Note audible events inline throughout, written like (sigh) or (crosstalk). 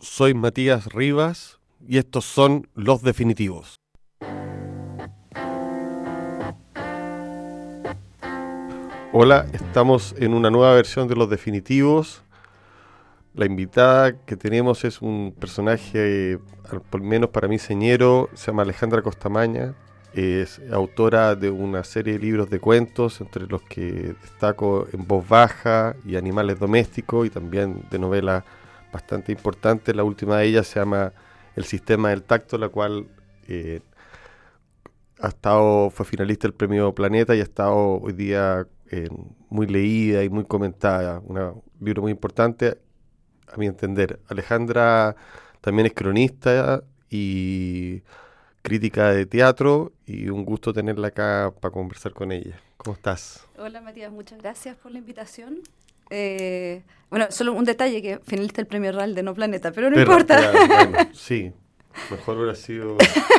soy Matías Rivas y estos son Los Definitivos. Hola, estamos en una nueva versión de Los Definitivos. La invitada que tenemos es un personaje, al menos para mí señero, se llama Alejandra Costamaña. Es autora de una serie de libros de cuentos, entre los que destaco En voz baja y Animales domésticos, y también de novelas bastante importante. La última de ellas se llama El Sistema del Tacto, la cual eh, ha estado, fue finalista del Premio Planeta y ha estado hoy día eh, muy leída y muy comentada. Un libro muy importante, a mi entender. Alejandra también es cronista y crítica de teatro y un gusto tenerla acá para conversar con ella. ¿Cómo estás? Hola Matías, muchas gracias por la invitación. Eh, bueno, solo un detalle que finalista el premio real de No Planeta, pero no importa. (laughs) sí, mejor hubiera sido,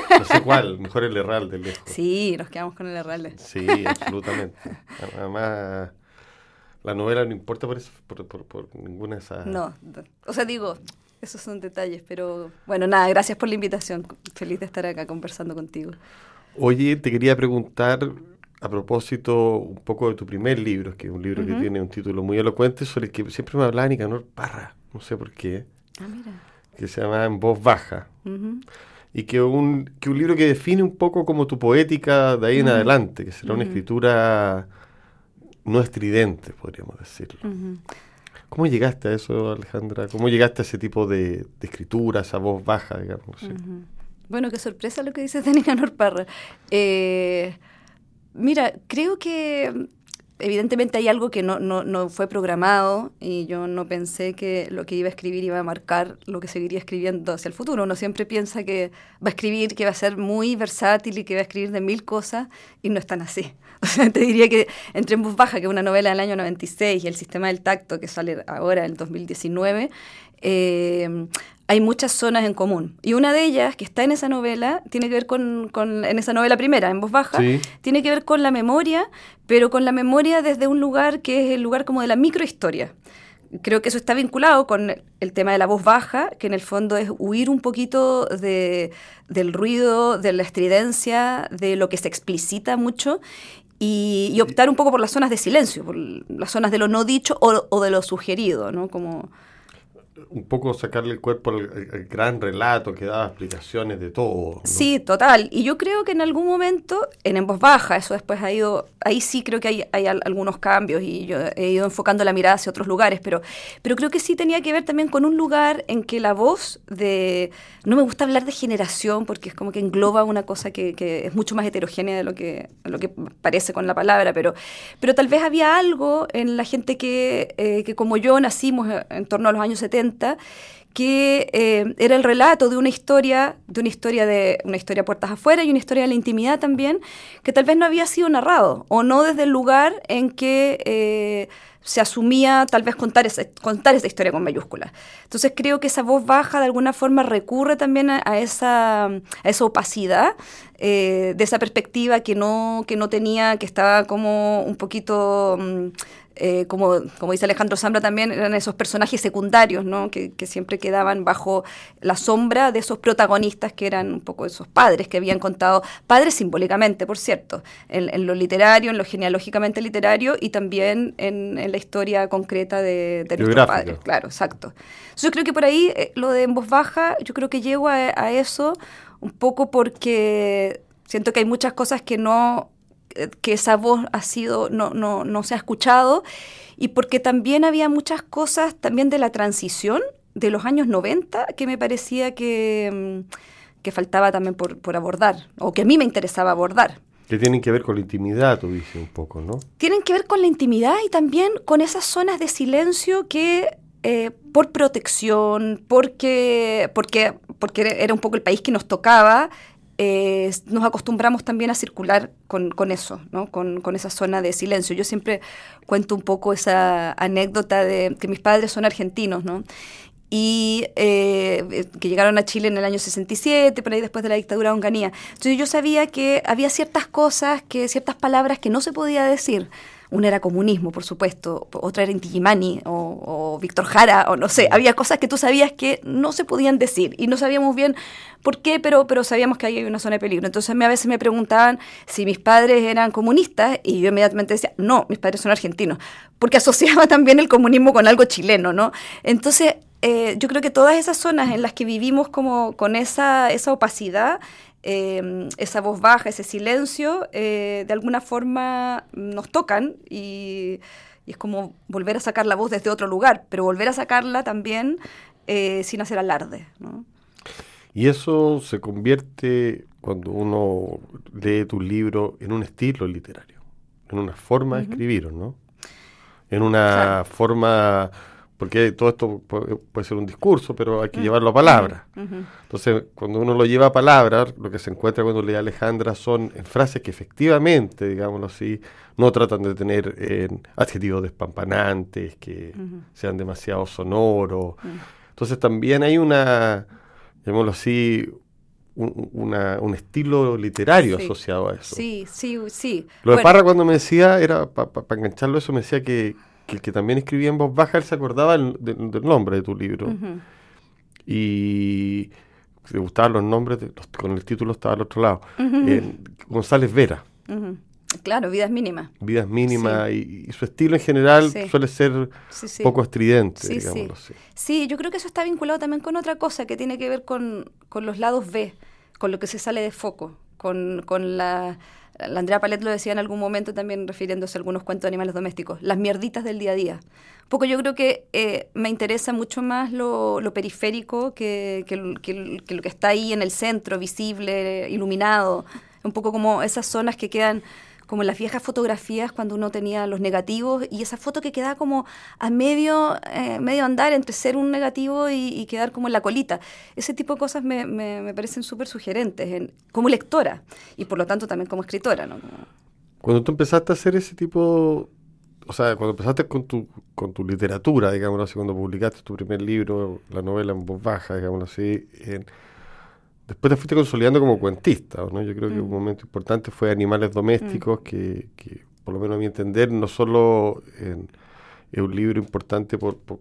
no sé cuál, mejor el Herral de lejos. Sí, nos quedamos con el Herral. Sí, absolutamente. Además, la novela no importa por eso, por, ninguna de esas. No, o sea, digo, esos son detalles, pero bueno, nada, gracias por la invitación. Feliz de estar acá conversando contigo. Oye, te quería preguntar a propósito un poco de tu primer libro, que es un libro que tiene un título muy elocuente, sobre el que siempre me hablaba Nicanor Parra, no sé por qué, ah, mira. que se llama En voz baja. Y que un, que un libro que define un poco como tu poética de ahí en adelante, que será una escritura no estridente, podríamos decirlo. ¿Cómo llegaste a eso, Alejandra? ¿Cómo llegaste a ese tipo de, de escritura, esa voz baja, digamos? Bueno, qué sorpresa lo que dices de Nicanor Parra. Eh, Mira, creo que evidentemente hay algo que no, no, no, fue programado y yo no pensé que lo que iba a escribir iba a marcar lo que seguiría escribiendo hacia el futuro. Uno siempre piensa que va a escribir, que va a ser muy versátil y que va a escribir de mil cosas y no es tan así. (laughs) O sea, te diría que entre en voz baja, que es una novela del año 96 y el sistema del tacto que sale ahora en el 2019, eh, hay muchas zonas en común. Y una de ellas, que está en esa novela, tiene que ver con, en esa novela primera, en voz baja, tiene que ver con la memoria, pero con la memoria desde un lugar que es el lugar como de la microhistoria. Creo que eso está vinculado con el tema de la voz baja, que en el fondo es huir un poquito de, del ruido, de la estridencia, de lo que se explicita mucho, y, optar un poco por las zonas de silencio, por las zonas de lo no dicho o, o de lo sugerido, ¿no? Como un poco sacarle el cuerpo al, gran relato que daba explicaciones de todo. Sí, total. Y yo creo que en algún momento, en, en voz baja, eso después ha ido, ahí sí creo que hay, hay, algunos cambios y yo he ido enfocando la mirada hacia otros lugares, pero, pero creo que sí tenía que ver también con un lugar en que la voz de, no me gusta hablar de generación porque es como que engloba una cosa que, que es mucho más heterogénea de lo que, lo que parece con la palabra, pero, pero tal vez había algo en la gente que, eh, que como yo nacimos en torno a los años 70, que eh, era el relato de una historia, de una historia de una historia puertas afuera y una historia de la intimidad también, que tal vez no había sido narrado, o no desde el lugar en que eh, se asumía tal vez contar esa, contar esa historia con mayúsculas. Entonces creo que esa voz baja de alguna forma recurre también a, esa, a esa opacidad, eh, de esa perspectiva que no, que no tenía, que estaba como un poquito... Mm, eh, como, como dice Alejandro Zambra también, eran esos personajes secundarios, ¿no? que, siempre quedaban bajo la sombra de esos protagonistas que eran un poco esos padres que habían contado, padres simbólicamente, por cierto, en, lo literario, en lo genealógicamente literario y también en, la historia concreta de, de nuestros padres. Claro, exacto. yo creo que por ahí eh, lo de en voz baja, yo creo que llego a eso un poco porque siento que hay muchas cosas que no que esa voz ha sido, no, no, no se ha escuchado, y porque también había muchas cosas también de la transición de los años 90 que me parecía que, mm, que faltaba también por, por abordar, o que a mí me interesaba abordar. Que tienen que ver con la intimidad, tú dices un poco, ¿no? Tienen que ver con la intimidad y también con esas zonas de silencio que eh, por protección, porque, porque, porque era un poco el país que nos tocaba, eh, nos acostumbramos también a circular con, eso, ¿no? con, esa zona de silencio. Yo siempre cuento un poco esa anécdota de que mis padres son argentinos, ¿no? y eh, que llegaron a Chile en el año 67, por ahí después de la dictadura de Onganía. Entonces yo sabía que había ciertas cosas, que ciertas palabras que no se podía decir Una era comunismo, por supuesto, otra era Inti o, o Víctor Jara, o no sé, había cosas que tú sabías que no se podían decir y no sabíamos bien por qué, pero, pero sabíamos que ahí hay una zona de peligro. Entonces a veces me preguntaban si mis padres eran comunistas y yo inmediatamente decía, no, mis padres son argentinos, porque asociaba (laughs) también el comunismo con algo chileno, ¿no? Entonces eh, yo creo que todas esas zonas en las que vivimos como con esa, esa opacidad, eh, esa voz baja, ese silencio, eh, de alguna forma nos tocan y, y, es como volver a sacar la voz desde otro lugar, pero volver a sacarla también sin hacer alarde. ¿no? Y eso se convierte, cuando uno lee tu libro, en un estilo literario, en una forma de escribir, ¿no? En una forma porque todo esto puede, ser un discurso, pero hay que mm. llevarlo a palabras. Entonces, cuando uno lo lleva a palabras, lo que se encuentra cuando lee a Alejandra son en frases que efectivamente, digámoslo así, no tratan de tener adjetivos despampanantes, que sean demasiado sonoros. Mm. Entonces, también hay una, llamémoslo así, un, estilo literario asociado a eso. Sí, sí, sí. Lo de Parra cuando me decía, era para engancharlo eso, me decía que que el que también escribía en voz baja, él se acordaba del nombre de tu libro. Y le gustaban los nombres, con el título estaba al otro lado. González Vera. Claro, vidas mínimas. Vidas mínimas y, su estilo en general suele ser poco estridente, digámoslo así. Sí, yo creo que eso está vinculado también con otra cosa que tiene que ver con, con los lados B, con lo que se sale de foco, con, con la la Andrea Palet lo decía en algún momento también refiriéndose a algunos cuentos de animales domésticos, las mierditas del día a día. Un poco yo creo que eh, me interesa mucho más lo, periférico que, que, lo que está ahí en el centro, visible, iluminado. Un poco como esas zonas que quedan como en las viejas fotografías cuando uno tenía los negativos y esa foto que queda como a medio, eh, medio andar entre ser un negativo y, quedar como en la colita. Ese tipo de cosas me, me, parecen súper sugerentes como lectora y por lo tanto también como escritora. Cuando tú empezaste a hacer ese tipo, o sea, cuando empezaste con tu, con tu literatura, digámoslo así, cuando publicaste tu primer libro, la novela en voz baja, digámoslo así, en, Después te fuiste consolidando como cuentista, ¿no? Yo creo que un mm. momento importante fue Animales Domésticos, mm. que, que, por lo menos a mi entender, no solo es un libro importante por, por,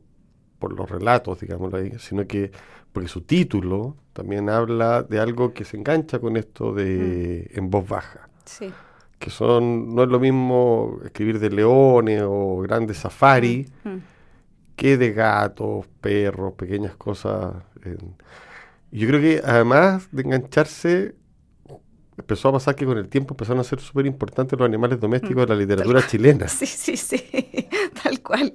los relatos, digámoslo ahí, sino que porque su título también habla de algo que se engancha con esto de mm. en voz baja. Sí. Que son, no es lo mismo escribir de leones o grandes safaris que de gatos, perros, pequeñas cosas. En, yo creo que además de engancharse, empezó a pasar que con el tiempo empezaron a ser súper importantes los animales domésticos de la mm, literatura chilena. (laughs) Sí, sí, sí, (laughs) tal cual.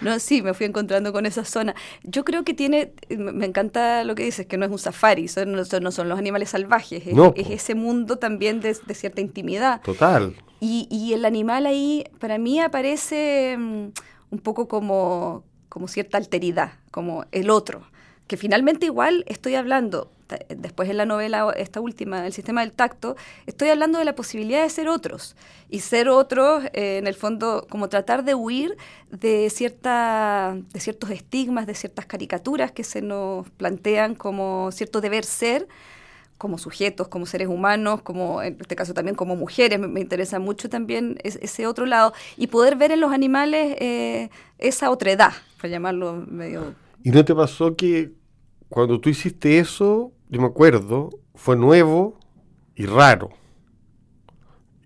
No, sí, me fui encontrando con esa zona. Yo creo que tiene, me encanta lo que dices, que no es un safari, son, no, son los animales salvajes, es, es ese mundo también de, cierta intimidad. Total. Y, y, el animal ahí, para mí, aparece mm, un poco como, como cierta alteridad, como el otro que finalmente igual estoy hablando, después en la novela, esta última, el sistema del tacto, estoy hablando de la posibilidad de ser otros. Y ser otros, eh, en el fondo, como tratar de huir de, cierta, de ciertos estigmas, de ciertas caricaturas que se nos plantean como cierto deber ser como sujetos, como seres humanos, como en este caso también como mujeres, me, interesa mucho también ese otro lado, y poder ver en los animales eh, esa otredad, para llamarlo medio... ¿Y no te pasó que cuando tú hiciste eso, yo me acuerdo, fue nuevo y raro.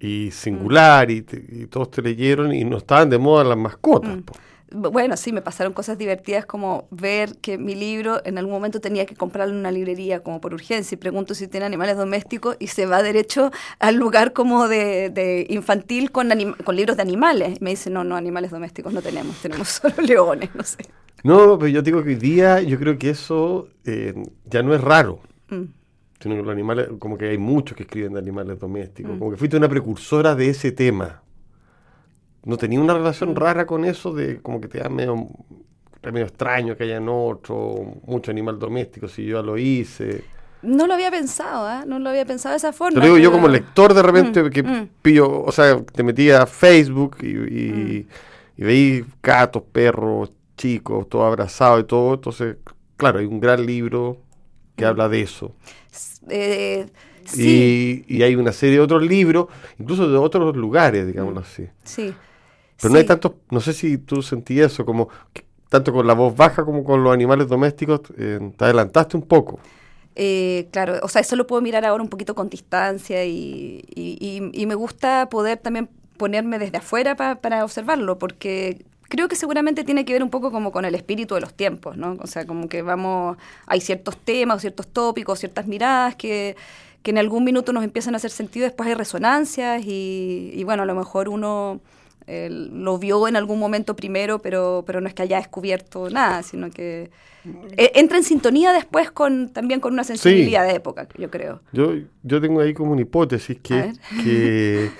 Y singular, y, todos te leyeron y no estaban de moda las mascotas. Mm. Bueno, sí, me pasaron cosas divertidas como ver que mi libro en algún momento tenía que comprarlo en una librería como por urgencia y pregunto si tiene animales domésticos y se va derecho al lugar como de, infantil con, con libros de animales. Y me dice, no, no, animales domésticos no tenemos, tenemos (laughs) solo leones, no sé. No, pero yo digo que hoy día yo creo que eso eh, ya no es raro. Mm. Sino que los animales, como que hay muchos que escriben de animales domésticos. Mm. Como que fuiste una precursora de ese tema. ¿No tenía una relación mm. rara con eso de como que te da medio, medio extraño que hayan otro, mucho animal doméstico, si yo ya lo hice? No lo había pensado, ¿eh? No lo había pensado de esa forma. Te lo digo yo como lector de repente que pillo, o sea, te metía a Facebook y, y, y veí gatos, perros, chicos, todo abrazado y todo. Entonces, claro, hay un gran libro que mm. habla de eso. Eh, y, hay una serie de otros libros, incluso de otros lugares, digámoslo mm. así. Sí. Pero no hay tanto, no sé si tú sentías eso, como tanto con la voz baja como con los animales domésticos, eh, te adelantaste un poco. Eh, claro, o sea, eso lo puedo mirar ahora un poquito con distancia y, y, me gusta poder también ponerme desde afuera para observarlo, porque creo que seguramente tiene que ver un poco como con el espíritu de los tiempos, ¿no? O sea, como que vamos, hay ciertos temas, ciertos tópicos, ciertas miradas que, que en algún minuto nos empiezan a hacer sentido, después hay resonancias y, y bueno, a lo mejor uno eh, lo vio en algún momento primero, pero, pero no es que haya descubierto nada, sino que eh, entra en sintonía después con también con una sensibilidad de época, yo creo. Yo, yo tengo ahí como una hipótesis que, que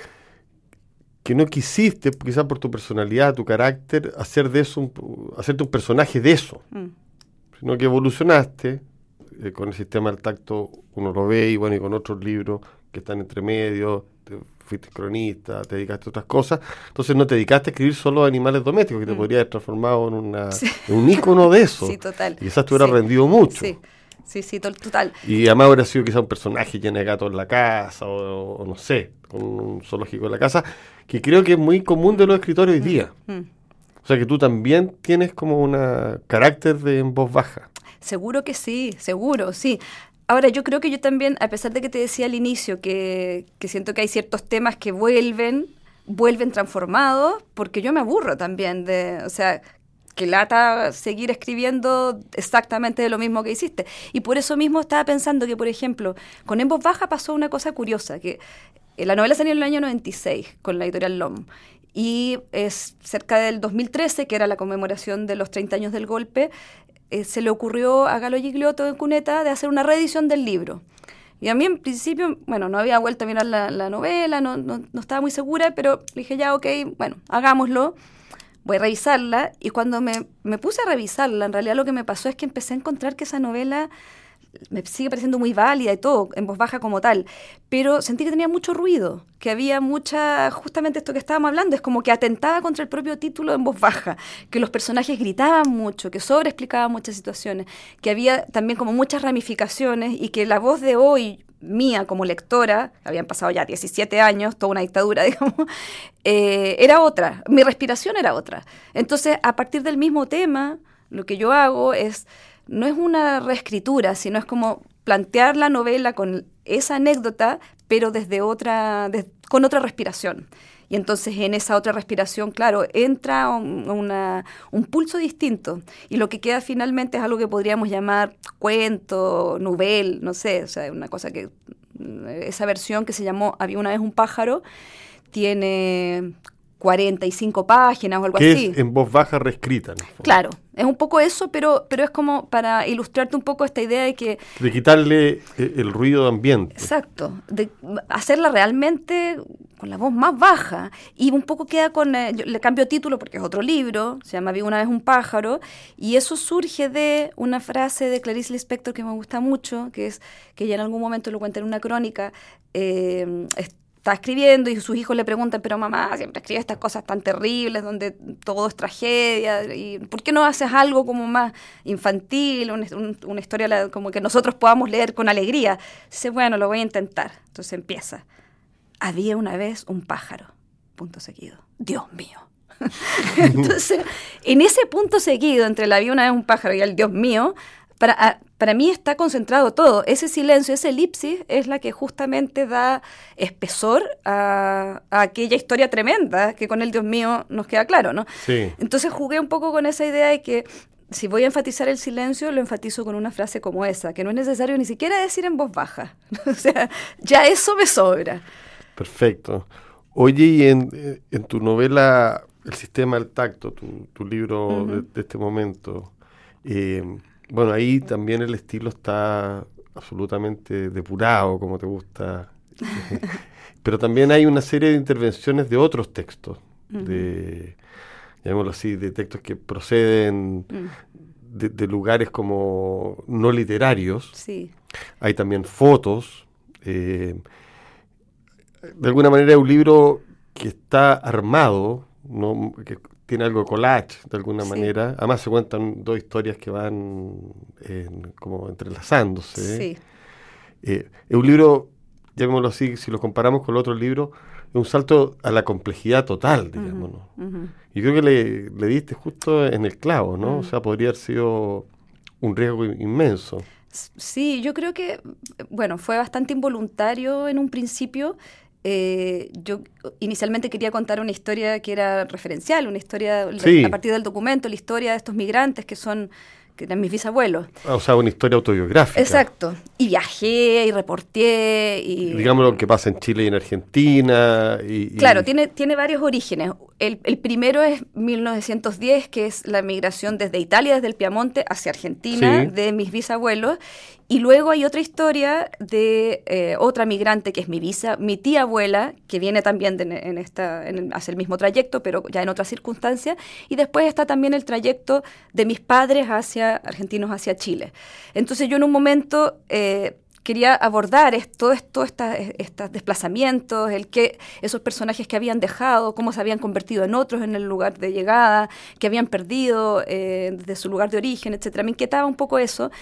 que no quisiste, quizás por tu personalidad, tu carácter, hacer de eso un, hacerte un personaje de eso, mm. sino que evolucionaste eh, con el sistema del tacto, uno lo ve y bueno, y con otros libros que están entre medio, fuiste cronista, te dedicaste a otras cosas, entonces no te dedicaste a escribir solo animales domésticos, que te mm. podrías haber transformado en, una, un ícono de eso. Sí, total. Y quizás te hubiera rendido mucho. Sí. Sí, sí, total. Y además hubiera sido quizás un personaje lleno de gatos en la casa, o, no sé, con un zoológico en la casa, que creo que es muy común de los escritores hoy mm, día. Mm. O sea que tú también tienes como un carácter de en voz baja. Seguro que sí, seguro, sí. Ahora, yo creo que yo también, a pesar de que te decía al inicio que, que siento que hay ciertos temas que vuelven, vuelven transformados, porque yo me aburro también de, o sea, que lata seguir escribiendo exactamente de lo mismo que hiciste. Y por eso mismo estaba pensando que, por ejemplo, con En Voz Baja pasó una cosa curiosa, que la novela salió en el año 96 con la editorial LOM. Y es cerca del 2013, que era la conmemoración de los 30 años del golpe, eh, se le ocurrió a Galo Gigliotto en Cuneta de hacer una reedición del libro. Y a mí en principio, bueno, no había vuelto a mirar la, novela, no, no, no, estaba muy segura, pero dije ya, ok, bueno, hagámoslo voy a revisarla y cuando me, me, puse a revisarla, en realidad lo que me pasó es que empecé a encontrar que esa novela me sigue pareciendo muy válida y todo, en voz baja como tal, pero sentí que tenía mucho ruido, que había mucha, justamente esto que estábamos hablando, es como que atentaba contra el propio título en voz baja, que los personajes gritaban mucho, que sobreexplicaban muchas situaciones, que había también como muchas ramificaciones y que la voz de hoy, mía como lectora, habían pasado ya 17 años, toda una dictadura, (laughs) digamos, eh, era otra, mi respiración era otra. Entonces, a partir del mismo tema, lo que yo hago es, no es una reescritura, sino es como plantear la novela con esa anécdota, pero desde otra, con otra respiración. Y entonces en esa otra respiración, claro, entra un, un pulso distinto. Y lo que queda finalmente es algo que podríamos llamar cuento, novel, no sé, o sea, una cosa que esa versión que se llamó Había una vez un pájaro tiene 45 páginas o algo así. Es en voz baja reescrita. claro, es un poco eso, pero, pero es como para ilustrarte un poco esta idea de que... De quitarle eh, el ruido de ambiente. Exacto, de hacerla realmente con la voz más baja. Y un poco queda con... Eh, le cambio título porque es otro libro, se llama Vi una vez un pájaro, y eso surge de una frase de Clarice Lispector que me gusta mucho, que es que ya en algún momento lo cuenta en una crónica, eh, está escribiendo y sus hijos le preguntan, pero mamá, siempre escribe estas cosas tan terribles donde todo es tragedia, y ¿por qué no haces algo como más infantil, una historia como que nosotros podamos leer con alegría? Dice, bueno, lo voy a intentar. Entonces empieza. Había una vez un pájaro, punto seguido. Dios mío. (laughs) Entonces, en ese punto seguido entre la había una vez un pájaro y el Dios mío, para, para mí está concentrado todo. Ese silencio, esa elipsis es la que justamente da espesor a, aquella historia tremenda que con el Dios mío nos queda claro, ¿no? Sí. Entonces jugué un poco con esa idea de que si voy a enfatizar el silencio, lo enfatizo con una frase como esa, que no es necesario ni siquiera decir en voz baja. (laughs) o sea, ya eso me sobra. Perfecto. Oye, y en, en tu novela El sistema del tacto, tu, libro de, de, este momento, eh, bueno, ahí también el estilo está absolutamente depurado, como te gusta. (laughs) Pero también hay una serie de intervenciones de otros textos, de, llamémoslo así, de textos que proceden mm. de, lugares como no literarios. Sí. Hay también fotos. Eh, de alguna manera es un libro que está armado, no, que tiene algo de collage de alguna manera. Además se cuentan dos historias que van como entrelazándose. Sí. Eh, es un libro, llamémoslo así, si lo comparamos con el otro libro, es un salto a la complejidad total, digamos. Y creo que le, le, diste justo en el clavo, ¿no? O sea, podría haber sido un riesgo inmenso. Sí, yo creo que, bueno, fue bastante involuntario en un principio. Eh, yo inicialmente quería contar una historia que era referencial, una historia a partir del documento, la historia de estos migrantes que son que eran mis bisabuelos. Ah, o sea, una historia autobiográfica. Exacto. Y viajé y reporté. Y, Digamos lo que pasa en Chile y en Argentina. Y, Claro, tiene, tiene varios orígenes. El, el, primero es 1910, que es la migración desde Italia, desde el Piamonte, hacia Argentina, de mis bisabuelos. Y luego hay otra historia de eh, otra migrante que es mi visa, mi tía abuela, que viene también en esta, en, hace el mismo trayecto, pero ya en otras circunstancias. Y después está también el trayecto de mis padres hacia argentinos hacia Chile. Entonces yo en un momento eh, quería abordar esto estos desplazamientos, el que esos personajes que habían dejado, cómo se habían convertido en otros en el lugar de llegada, que habían perdido eh, de su lugar de origen, etcétera. Me inquietaba un poco eso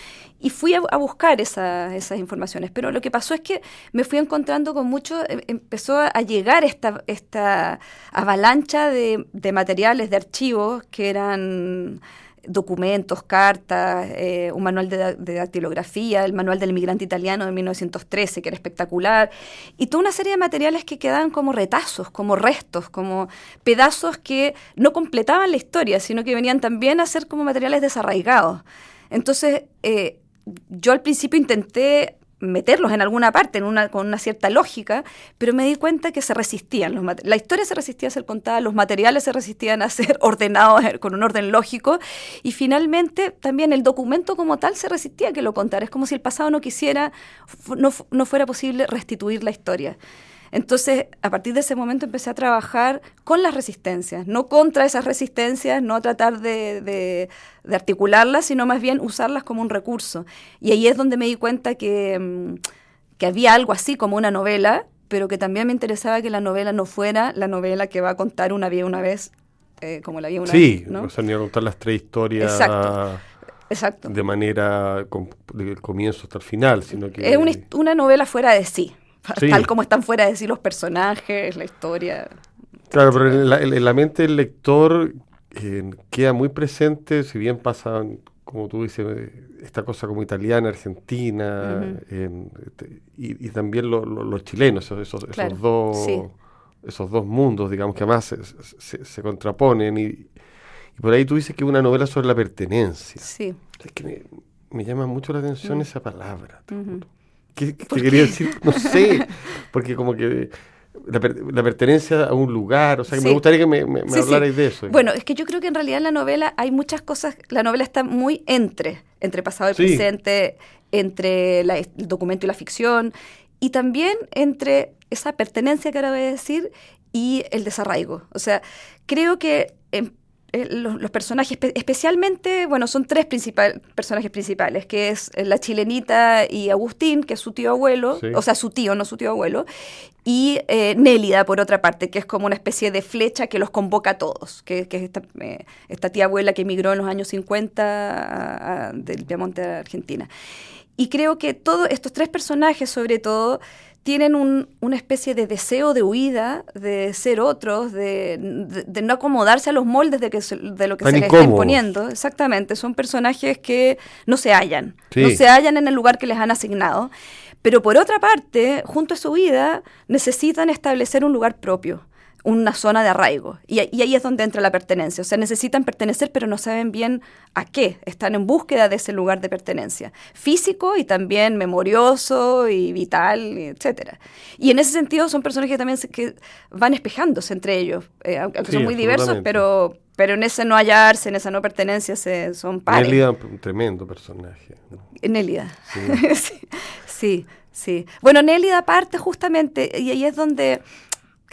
y fui a, buscar esas informaciones. Pero lo que pasó es que me fui encontrando con mucho, em, empezó a llegar esta, esta avalancha de materiales, de archivos que eran documentos, cartas, eh, un manual de, de, dactilografía, el manual del inmigrante italiano de 1913, que era espectacular, y toda una serie de materiales que quedaban como retazos, como restos, como pedazos que no completaban la historia, sino que venían también a ser como materiales desarraigados. Entonces, eh, yo al principio intenté meterlos en alguna parte, en una, con una cierta lógica, pero me di cuenta que se resistían. Los, la historia se resistía a ser contada, los materiales se resistían a ser (laughs) ordenados con un orden lógico, y finalmente también el documento como tal se resistía a que lo contara. Es como si el pasado no quisiera, no, no fuera posible restituir la historia. Entonces, a partir de ese momento empecé a trabajar con las resistencias, no contra esas resistencias, no tratar de, articularlas, sino más bien usarlas como un recurso. Y ahí es donde me di cuenta que, mm, que había algo así como una novela, pero que también me interesaba que la novela no fuera la novela que va a contar una vía una vez, eh, como la vía una vez. Sí, ¿no? o sea, ni a contar las tres historias. Exacto. Exacto. De manera, del comienzo hasta el final, sino que... Es una, una novela fuera de sí, (laughs) tal como están fuera de sí los personajes, la historia. Claro, pero en la, mente del lector eh, queda muy presente, si bien pasan, como tú dices, esta cosa como italiana, argentina, este, y, también los chilenos, esos, dos... Esos dos mundos, digamos, que además se, contraponen. Y, por ahí tú dices que es una novela sobre la pertenencia. Sí. Es que me, llama mucho la atención mm. esa palabra. ¿Qué, te quería decir? No sé, (laughs) porque como que la, pertenencia a un lugar, o sea, que me gustaría que me, me, hablarais de eso. Bueno, es que yo creo que en realidad en la novela hay muchas cosas, la novela está muy entre, entre pasado y presente, entre el documento y la ficción, y también entre esa pertenencia que ahora voy a decir y el desarraigo. O sea, creo que... En, eh, los, personajes, especialmente, bueno, son tres personajes principales, que es eh, la chilenita y Agustín, que es su tío abuelo, o sea, su tío, no su tío abuelo, y eh, Nélida, por otra parte, que es como una especie de flecha que los convoca a todos, que, es esta, tía abuela que emigró en los años 50 del Piamonte a Argentina. Y creo que todos estos tres personajes, sobre todo, tienen una especie de deseo de huida, de ser otros, de, no acomodarse a los moldes de, que de lo que se les está imponiendo. Exactamente, son personajes que no se hallan, no se hallan en el lugar que les han asignado. Pero por otra parte, junto a su huida, necesitan establecer un lugar propio una zona de arraigo. Y, ahí es donde entra la pertenencia. O sea, necesitan pertenecer, pero no saben bien a qué. Están en búsqueda de ese lugar de pertenencia. Físico y también memorioso y vital, etc. Y en ese sentido son personas que también que van espejándose entre ellos, eh, aunque son muy diversos, pero, pero en ese no hallarse, en esa no pertenencia, se, son pares. Nélida, un tremendo personaje. Nélida. (laughs) Sí. sí, sí. Bueno, Nélida parte justamente, y ahí es donde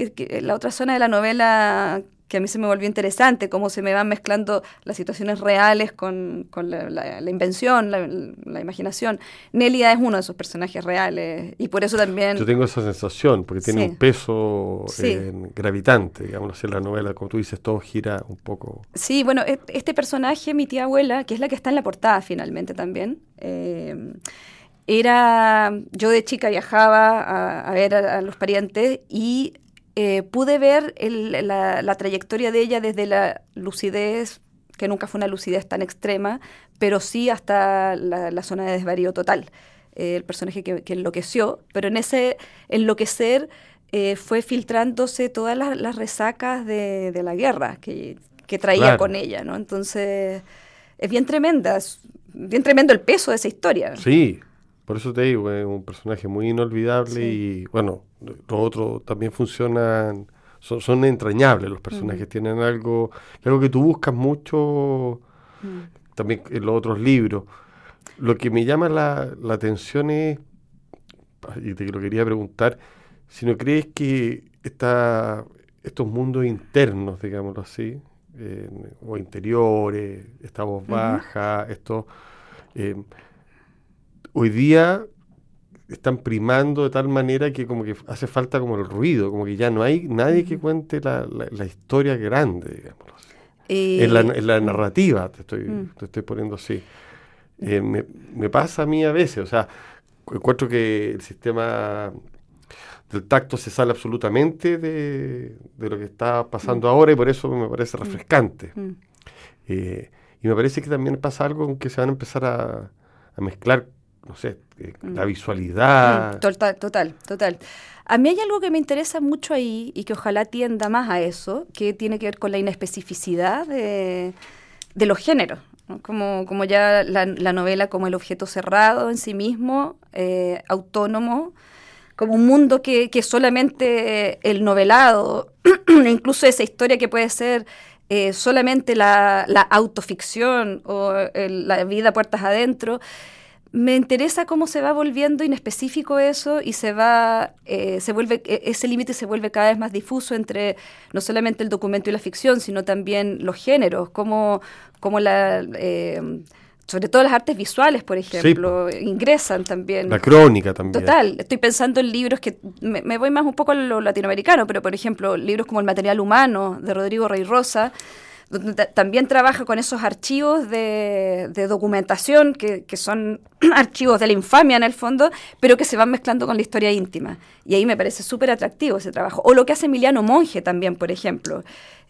que, la otra zona de la novela que a mí se me volvió interesante, cómo se me van mezclando las situaciones reales con, la, invención, la, imaginación. Nélida es uno de esos personajes reales y por eso también... Yo tengo esa sensación, porque tiene un peso eh, gravitante, digamos, en la novela, como tú dices, todo gira un poco... Sí, bueno, e, este personaje, mi tía abuela, que es la que está en la portada finalmente también, eh, era... Yo de chica viajaba a, ver a los parientes y eh, pude ver la, trayectoria de ella desde la lucidez, que nunca fue una lucidez tan extrema, pero sí hasta la, zona de desvarío total. Eh, el personaje que, enloqueció, pero en ese enloquecer eh, fue filtrándose todas las, resacas de, la guerra que, traía con ella, ¿no? Entonces, es bien tremenda, es bien tremendo el peso de esa historia. Sí, por eso te digo, es un personaje muy inolvidable y bueno, los otros también funcionan, son, entrañables los personajes, tienen algo, algo que tú buscas mucho mm. también en los otros libros. Lo que me llama la, atención es, y te lo quería preguntar, si no crees que esta, estos mundos internos, digámoslo así, o interiores, esta voz baja, esto... Eh, hoy día están primando de tal manera que como que hace falta como el ruido, como que ya no hay nadie que cuente la, la, historia grande, digamos. en, la, en, la, narrativa, te estoy, mm. te estoy poniendo así. Eh, me, me, pasa a mí a veces, o sea, encuentro que el sistema del tacto se sale absolutamente de, de lo que está pasando mm. ahora y por eso me parece mm. refrescante. Eh, y me parece que también pasa algo en que se van a empezar a, a mezclar no sé, eh. La visualidad. Mm, total, total, total. A mí hay algo que me interesa mucho ahí y que ojalá tienda más a eso, que tiene que ver con la inespecificidad de, los géneros. Como, como ya la, novela como el objeto cerrado en sí mismo, eh, autónomo, como un mundo que, que solamente el novelado, (clears throat) incluso esa historia que puede ser eh, solamente la, la, autoficción o la vida puertas adentro, me interesa cómo se va volviendo inespecífico eso y se va, eh, se vuelve, e, ese límite se vuelve cada vez más difuso entre no solamente el documento y la ficción, sino también los géneros, como, como la... Eh, sobre todo las artes visuales, por ejemplo, ingresan también. La crónica también. Total, estoy pensando en libros que me, voy más un poco a lo latinoamericano, pero por ejemplo, libros como El material humano de Rodrigo Rey Rosa, también trabaja con esos archivos de, documentación que, son (clears throat) archivos de la infamia en el fondo, pero que se van mezclando con la historia íntima. Y ahí me parece súper atractivo ese trabajo. O lo que hace Emiliano Monge también, por ejemplo.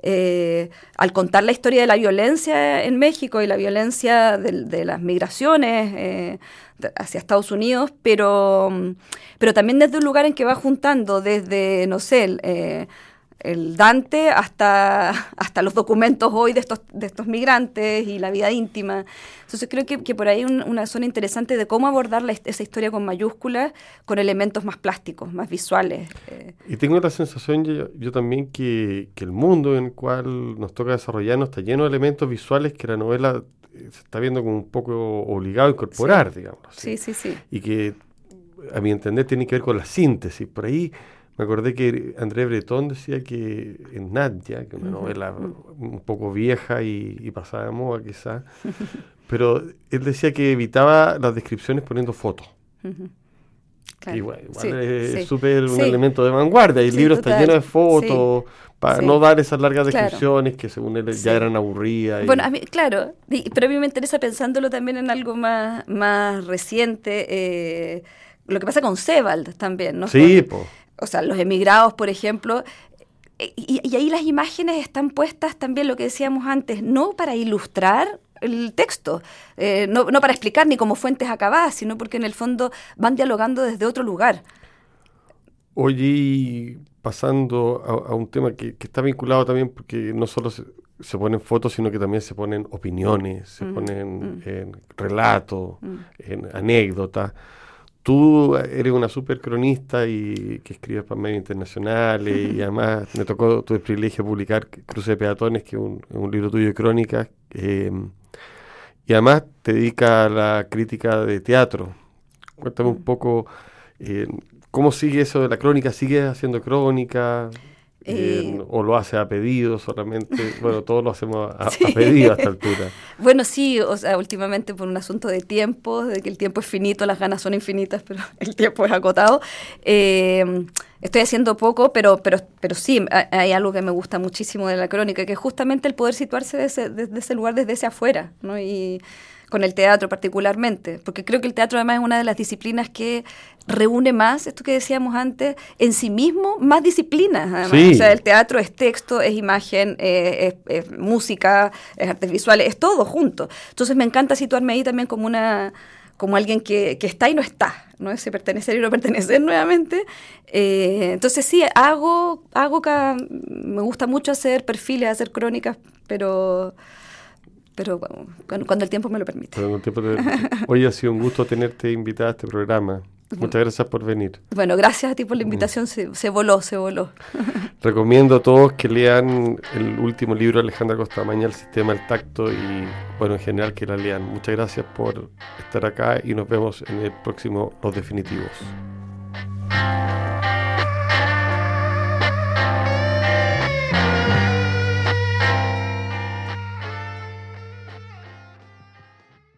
Eh, al contar la historia de la violencia en México y la violencia de, las migraciones eh, hacia Estados Unidos, pero, pero también desde un lugar en que va juntando desde, no sé, eh, el Dante hasta, hasta los documentos hoy de estos, de estos migrantes y la vida íntima. Entonces creo que, por ahí hay una zona interesante de cómo abordar esa historia con mayúsculas, con elementos más plásticos, más visuales. Eh. Y tengo la sensación yo, también que, el mundo en el cual nos toca desarrollarnos está lleno de elementos visuales que la novela eh, se está viendo como un poco obligado a incorporar, digamos. Sí, sí, sí. Y que, a mi entender, tiene que ver con la síntesis. Por ahí me acordé que André Breton decía que en Nadia, que es una novela un poco vieja y, pasada de moda quizá, (laughs) pero él decía que evitaba las descripciones poniendo fotos. igual, es súper un elemento de vanguardia. Y el libro está lleno de fotos para no dar esas largas descripciones que según él ya eran aburridas. Bueno, a mí, claro, pero a mí me interesa pensándolo también en algo más, más reciente. Eh, lo que pasa con Sebald también, ¿no? Sí, pues o sea, los emigrados, por ejemplo, y, ahí las imágenes están puestas también, lo que decíamos antes, no para ilustrar el texto, eh, no, para explicar ni como fuentes acabadas, sino porque en el fondo van dialogando desde otro lugar. Oye, pasando a, un tema que, está vinculado también, porque no solo se, ponen fotos, sino que también se ponen opiniones, se mm, ponen mm. en relatos, mm. en anécdotas. Tú eres una super cronista y que escribes para medios internacionales y además me tocó tu privilegio publicar Cruce de Peatones, que es un, libro tuyo de crónicas. Em, y además te dedica a la crítica de teatro. Cuéntame un poco eh, cómo sigue eso de la crónica. ¿Sigues haciendo crónica? Eh, ¿O lo hace a pedido solamente? (laughs) Bueno, todos lo hacemos a, pedido a esta altura. (laughs) Bueno, sí, o sea, últimamente por un asunto de tiempo, de que el tiempo es finito, las ganas son infinitas, (laughs) pero el tiempo es acotado. Eh, estoy haciendo poco, pero, pero, pero sí, hay algo que me gusta muchísimo de la crónica, que es justamente el poder situarse desde ese, ese lugar, desde ese afuera, ¿no? Y con el teatro particularmente, porque creo que el teatro además es una de las disciplinas que reúne más, esto que decíamos antes, en sí mismo, más disciplinas. O sea, el teatro es texto, es imagen, eh, es, música, es artes visuales, es todo junto. Entonces me encanta situarme ahí también como una como alguien que, está y no está, ¿no? Ese pertenecer y no pertenecer (laughs) nuevamente. Eh, entonces sí, hago, hago me gusta mucho hacer perfiles, hacer crónicas, pero pero cuando, el tiempo me lo permite. Hoy (laughs) ha sido un gusto tenerte invitada a este programa. Muchas gracias por venir. Bueno, gracias a ti por la invitación, se, voló, se voló. (laughs) Recomiendo a todos que lean el último libro de Alejandra Costamaña, El Sistema del Tacto, y bueno, en general que la lean. Muchas gracias por estar acá y nos vemos en el próximo Los Definitivos.